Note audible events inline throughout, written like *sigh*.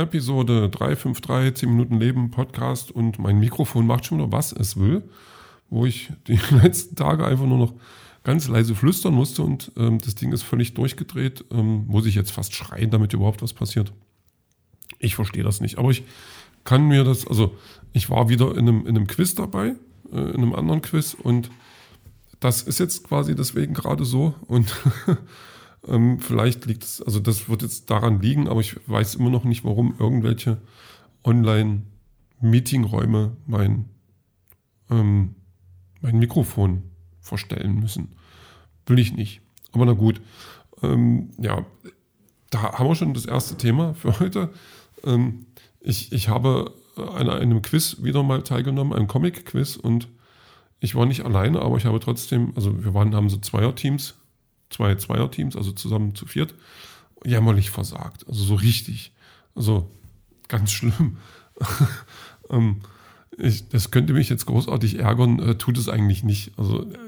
Episode 353, 10 Minuten Leben, Podcast und mein Mikrofon macht schon wieder, was es will, wo ich die *laughs* letzten Tage einfach nur noch ganz leise flüstern musste und ähm, das Ding ist völlig durchgedreht. Ähm, muss ich jetzt fast schreien, damit überhaupt was passiert? Ich verstehe das nicht, aber ich kann mir das, also ich war wieder in einem, in einem Quiz dabei, äh, in einem anderen Quiz und das ist jetzt quasi deswegen gerade so und *laughs* ähm, vielleicht liegt es, also das wird jetzt daran liegen, aber ich weiß immer noch nicht, warum irgendwelche Online-Meetingräume mein, ähm, mein Mikrofon verstellen müssen. Will ich nicht. Aber na gut. Ähm, ja, da haben wir schon das erste Thema für heute. Ähm, ich, ich habe an einem Quiz wieder mal teilgenommen, einem Comic-Quiz und ich war nicht alleine, aber ich habe trotzdem, also wir waren, haben so Zweierteams, zwei Zweierteams, also zusammen zu viert, jämmerlich versagt. Also so richtig. Also ganz schlimm. *laughs* ähm, ich, das könnte mich jetzt großartig ärgern, äh, tut es eigentlich nicht. Also äh,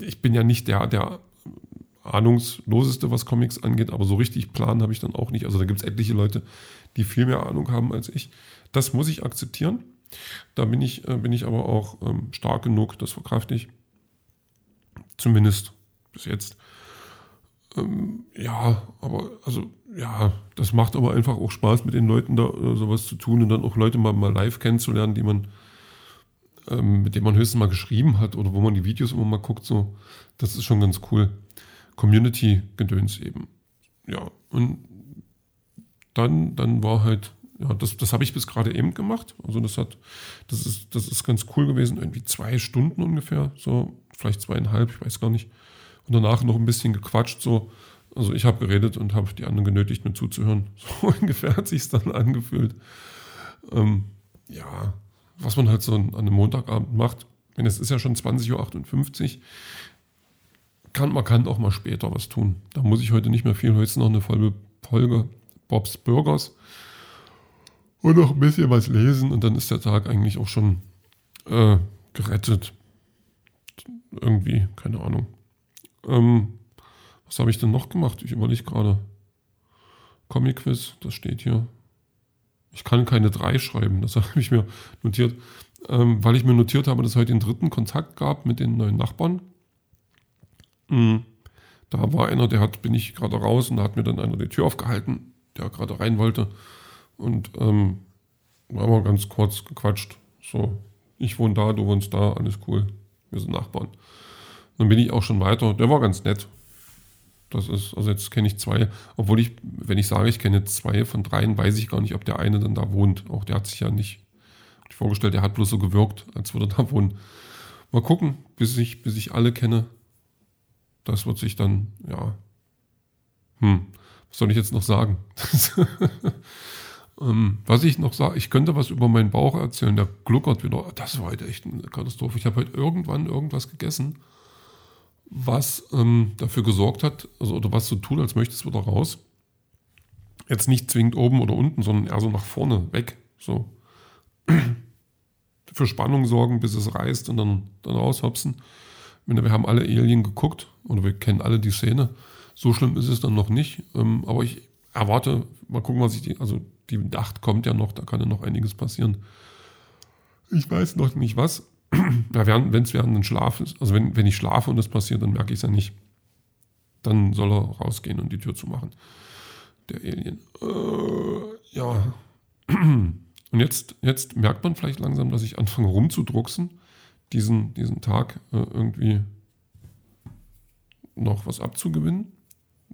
ich bin ja nicht der, der ahnungsloseste, was Comics angeht, aber so richtig Plan habe ich dann auch nicht. Also da gibt es etliche Leute, die viel mehr Ahnung haben als ich. Das muss ich akzeptieren. Da bin ich, äh, bin ich aber auch ähm, stark genug, das verkrafte ich. Zumindest bis jetzt. Ähm, ja, aber also ja, das macht aber einfach auch Spaß, mit den Leuten da äh, sowas zu tun und dann auch Leute mal, mal live kennenzulernen, die man, ähm, mit denen man höchstens mal geschrieben hat oder wo man die Videos immer mal guckt. So, das ist schon ganz cool. Community-Gedöns eben. Ja, und dann, dann war halt ja, das, das habe ich bis gerade eben gemacht. Also das hat, das ist, das ist ganz cool gewesen. Irgendwie zwei Stunden ungefähr, so, vielleicht zweieinhalb, ich weiß gar nicht. Und danach noch ein bisschen gequatscht, so. Also ich habe geredet und habe die anderen genötigt, mir zuzuhören. *laughs* So ungefähr hat sich dann angefühlt. Ähm, ja, was man halt so an einem Montagabend macht. Wenn es ist ja schon 20.58 Uhr, kann, man kann auch mal später was tun. Da muss ich heute nicht mehr viel. Heute ist noch eine Folge Bobs Burgers und noch ein bisschen was lesen und dann ist der Tag eigentlich auch schon äh, gerettet. Irgendwie, keine Ahnung. Ähm, was habe ich denn noch gemacht? Ich überlege gerade. Comic Quiz, das steht hier. Ich kann keine drei schreiben, das *laughs* habe ich mir notiert. Ähm, weil ich mir notiert habe, dass es heute den dritten Kontakt gab mit den neuen Nachbarn. Mhm. Da war einer, der hat, bin ich gerade raus und da hat mir dann einer die Tür aufgehalten, der gerade rein wollte. Und ähm, haben wir ganz kurz gequatscht. So, ich wohne da, du wohnst da, alles cool. Wir sind Nachbarn. Dann bin ich auch schon weiter. Der war ganz nett. Das ist, also jetzt kenne ich zwei, obwohl ich, wenn ich sage, ich kenne zwei von dreien, weiß ich gar nicht, ob der eine dann da wohnt. Auch der hat sich ja nicht vorgestellt, der hat bloß so gewirkt, als würde er da wohnen. Mal gucken, bis ich, bis ich alle kenne. Das wird sich dann, ja. Hm, was soll ich jetzt noch sagen? *laughs* Ähm, was ich noch sage, ich könnte was über meinen Bauch erzählen, der gluckert wieder. Das war heute echt eine Katastrophe. Ich habe heute irgendwann irgendwas gegessen, was ähm, dafür gesorgt hat, also oder was so tut, als möchte es wieder raus. Jetzt nicht zwingend oben oder unten, sondern eher so nach vorne, weg. So. *clears throat* Für Spannung sorgen, bis es reißt und dann, dann raushopsen. Wir haben alle Alien geguckt oder wir kennen alle die Szene. So schlimm ist es dann noch nicht. Ähm, aber ich erwarte, mal gucken, was ich die, also die Nacht kommt ja noch, da kann ja noch einiges passieren. Ich weiß noch nicht was. *clears throat* Ja, wenn es während dem Schlaf ist, also wenn, wenn ich schlafe und das passiert, dann merke ich es ja nicht. Dann soll er rausgehen und die Tür zumachen. Der Alien. Äh, ja. *clears throat* Und jetzt, jetzt merkt man vielleicht langsam, dass ich anfange rumzudrucksen, diesen, diesen Tag äh, irgendwie noch was abzugewinnen.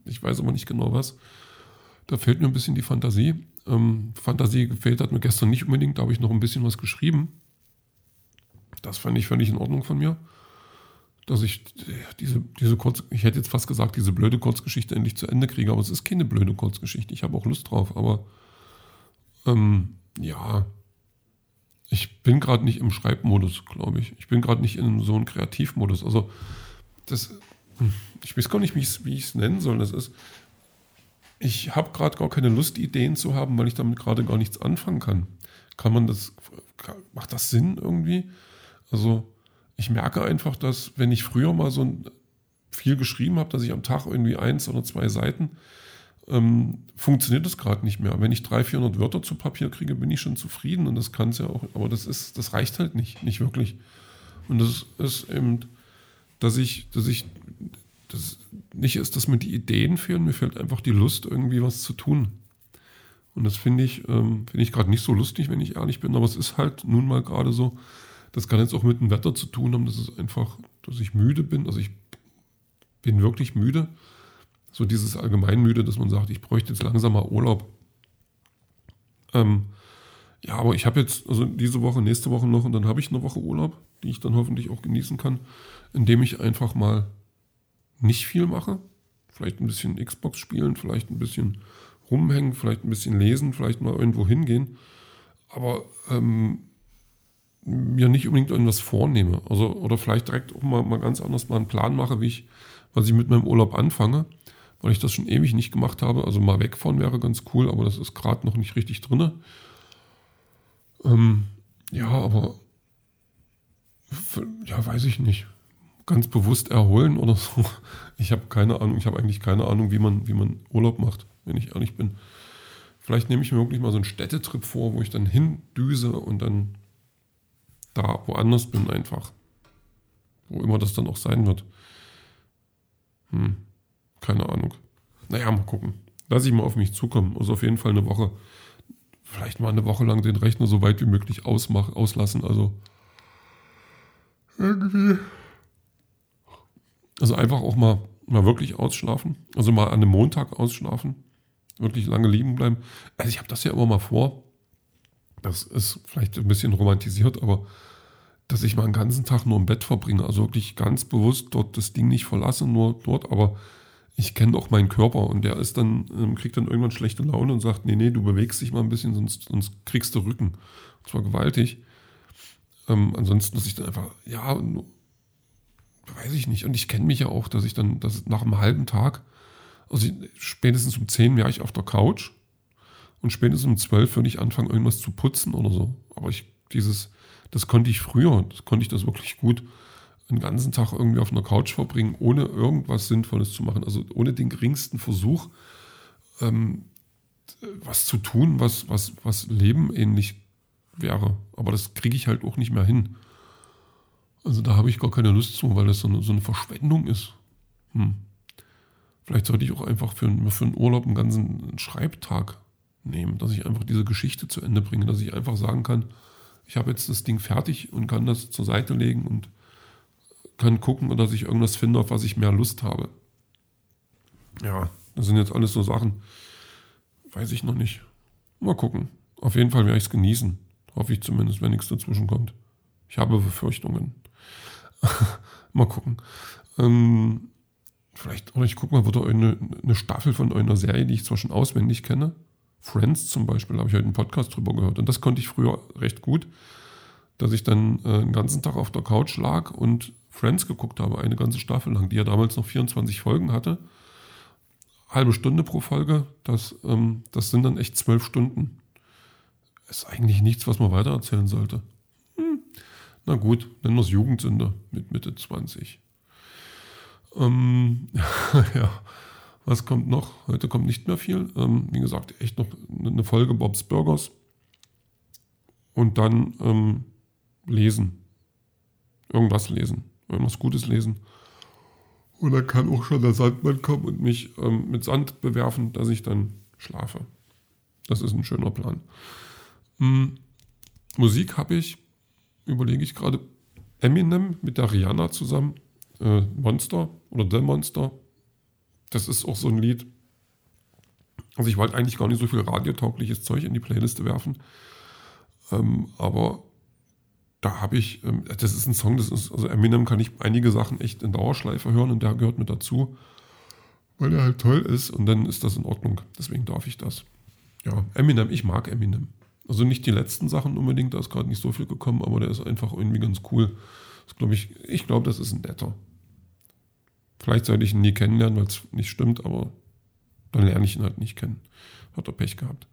Ich weiß aber nicht genau was. Da fehlt mir ein bisschen die Fantasie. Ähm, Fantasie gefehlt hat mir gestern nicht unbedingt, da habe ich noch ein bisschen was geschrieben. Das fand ich völlig in Ordnung von mir. Dass ich diese, diese kurz, ich hätte jetzt fast gesagt, diese blöde Kurzgeschichte endlich zu Ende kriege, aber es ist keine blöde Kurzgeschichte. Ich habe auch Lust drauf, aber ähm, ja, ich bin gerade nicht im Schreibmodus, glaube ich. Ich bin gerade nicht in so einem Kreativmodus. Also, das, ich weiß gar nicht, wie ich es nennen soll. Das ist, ich habe gerade gar keine Lust, Ideen zu haben, weil ich damit gerade gar nichts anfangen kann. Kann man das, macht das Sinn irgendwie? Also ich merke einfach, dass wenn ich früher mal so viel geschrieben habe, dass ich am Tag irgendwie eins oder zwei Seiten ähm, funktioniert das gerade nicht mehr. Wenn ich 300, 400 Wörter zu Papier kriege, bin ich schon zufrieden und das kann es ja auch, aber das ist, das reicht halt nicht, nicht wirklich. Und das ist eben, dass ich, dass ich, das nicht ist, dass mir die Ideen fehlen, mir fehlt einfach die Lust, irgendwie was zu tun. Und das finde ich, ähm, finde ich gerade nicht so lustig, wenn ich ehrlich bin, aber es ist halt nun mal gerade so, das kann jetzt auch mit dem Wetter zu tun haben, dass es einfach, dass ich müde bin, also ich bin wirklich müde so dieses Allgemeinmüde, dass man sagt, ich bräuchte jetzt langsam mal Urlaub. Ähm, ja, aber ich habe jetzt, also diese Woche, nächste Woche noch und dann habe ich eine Woche Urlaub, die ich dann hoffentlich auch genießen kann, indem ich einfach mal nicht viel mache. Vielleicht ein bisschen Xbox spielen, vielleicht ein bisschen rumhängen, vielleicht ein bisschen lesen, vielleicht mal irgendwo hingehen. Aber ähm, mir nicht unbedingt irgendwas vornehme. Also, oder vielleicht direkt auch mal, mal ganz anders mal einen Plan mache, wie ich, was ich mit meinem Urlaub anfange weil ich das schon ewig nicht gemacht habe. Also mal wegfahren wäre ganz cool, aber das ist gerade noch nicht richtig drin. Ähm, ja, aber ja, weiß ich nicht. Ganz bewusst erholen oder so. *laughs* Ich habe keine Ahnung. Ich habe eigentlich keine Ahnung, wie man, wie man Urlaub macht, wenn ich ehrlich bin. Vielleicht nehme ich mir wirklich mal so einen Städtetrip vor, wo ich dann hindüse und dann da woanders bin einfach. Wo immer das dann auch sein wird. Hm. Keine Ahnung. Naja, mal gucken. Lass ich mal auf mich zukommen. Also auf jeden Fall eine Woche. Vielleicht mal eine Woche lang den Rechner so weit wie möglich ausmach, auslassen. Also irgendwie. Also einfach auch mal, mal wirklich ausschlafen. Also mal an einem Montag ausschlafen. Wirklich lange liegen bleiben. Also ich habe das ja immer mal vor. Das ist vielleicht ein bisschen romantisiert, aber dass ich mal einen ganzen Tag nur im Bett verbringe. Also wirklich ganz bewusst dort das Ding nicht verlasse, nur dort, aber ich kenne auch meinen Körper und der ist dann, ähm, kriegt dann irgendwann schlechte Laune und sagt, nee, nee, du bewegst dich mal ein bisschen, sonst, sonst kriegst du Rücken. Und zwar gewaltig. Ähm, ansonsten muss ich dann einfach, ja, weiß ich nicht. Und ich kenne mich ja auch, dass ich dann, dass nach einem halben Tag, also spätestens um 10 wäre ich auf der Couch und spätestens um 12 würde ich anfangen, irgendwas zu putzen oder so. Aber ich, dieses, das konnte ich früher, das konnte ich das wirklich gut einen ganzen Tag irgendwie auf einer Couch verbringen, ohne irgendwas Sinnvolles zu machen, also ohne den geringsten Versuch, ähm, was zu tun, was, was, was Leben ähnlich wäre. Aber das kriege ich halt auch nicht mehr hin. Also da habe ich gar keine Lust zu, weil das so eine, so eine Verschwendung ist. Hm. Vielleicht sollte ich auch einfach für, für einen Urlaub einen ganzen Schreibtag nehmen, dass ich einfach diese Geschichte zu Ende bringe, dass ich einfach sagen kann, ich habe jetzt das Ding fertig und kann das zur Seite legen und kann gucken, dass ich irgendwas finde, auf was ich mehr Lust habe. Ja, das sind jetzt alles so Sachen. Weiß ich noch nicht. Mal gucken. Auf jeden Fall werde ich es genießen. Hoffe ich zumindest, wenn nichts dazwischen kommt. Ich habe Befürchtungen. *laughs* mal gucken. Ähm, vielleicht, oder ich gucke mal, wird da eine, eine Staffel von einer Serie, die ich zwar schon auswendig kenne. Friends zum Beispiel, habe ich heute einen Podcast drüber gehört. Und das konnte ich früher recht gut, dass ich dann äh, den ganzen Tag auf der Couch lag und Friends geguckt habe, eine ganze Staffel lang, die ja damals noch 24 Folgen hatte. Halbe Stunde pro Folge, das, ähm, das sind dann echt zwölf Stunden. Ist eigentlich nichts, was man weitererzählen sollte. Hm. Na gut, nennen wir es Jugendsünde mit Mitte 20. Ähm, *laughs* ja, was kommt noch? Heute kommt nicht mehr viel. Ähm, wie gesagt, echt noch eine Folge Bobs Burgers. Und dann ähm, lesen. Irgendwas lesen irgendwas Gutes lesen. Dann kann auch schon der Sandmann kommen und mich ähm, mit Sand bewerfen, dass ich dann schlafe. Das ist ein schöner Plan. Hm, Musik habe ich, überlege ich gerade, Eminem mit der Rihanna zusammen. Äh, Monster oder The Monster. Das ist auch so ein Lied. Also ich wollte eigentlich gar nicht so viel radiotaugliches Zeug in die Playliste werfen. Ähm, aber da habe ich, ähm, das ist ein Song, das ist, also Eminem kann ich einige Sachen echt in Dauerschleife hören und der gehört mit dazu, weil er halt toll ist und dann ist das in Ordnung. Deswegen darf ich das. Ja, Eminem, ich mag Eminem. Also nicht die letzten Sachen unbedingt, da ist gerade nicht so viel gekommen, aber der ist einfach irgendwie ganz cool. Das glaube ich, ich glaube, das ist ein netter. Vielleicht sollte ich ihn nie kennenlernen, weil es nicht stimmt, aber dann lerne ich ihn halt nicht kennen. Hat er Pech gehabt.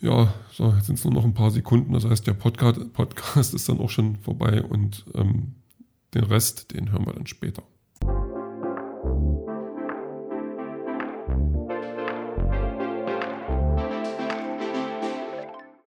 Ja, so, jetzt sind es nur noch ein paar Sekunden. Das heißt, der Podcast, Podcast *laughs* ist dann auch schon vorbei und ähm, den Rest, den hören wir dann später.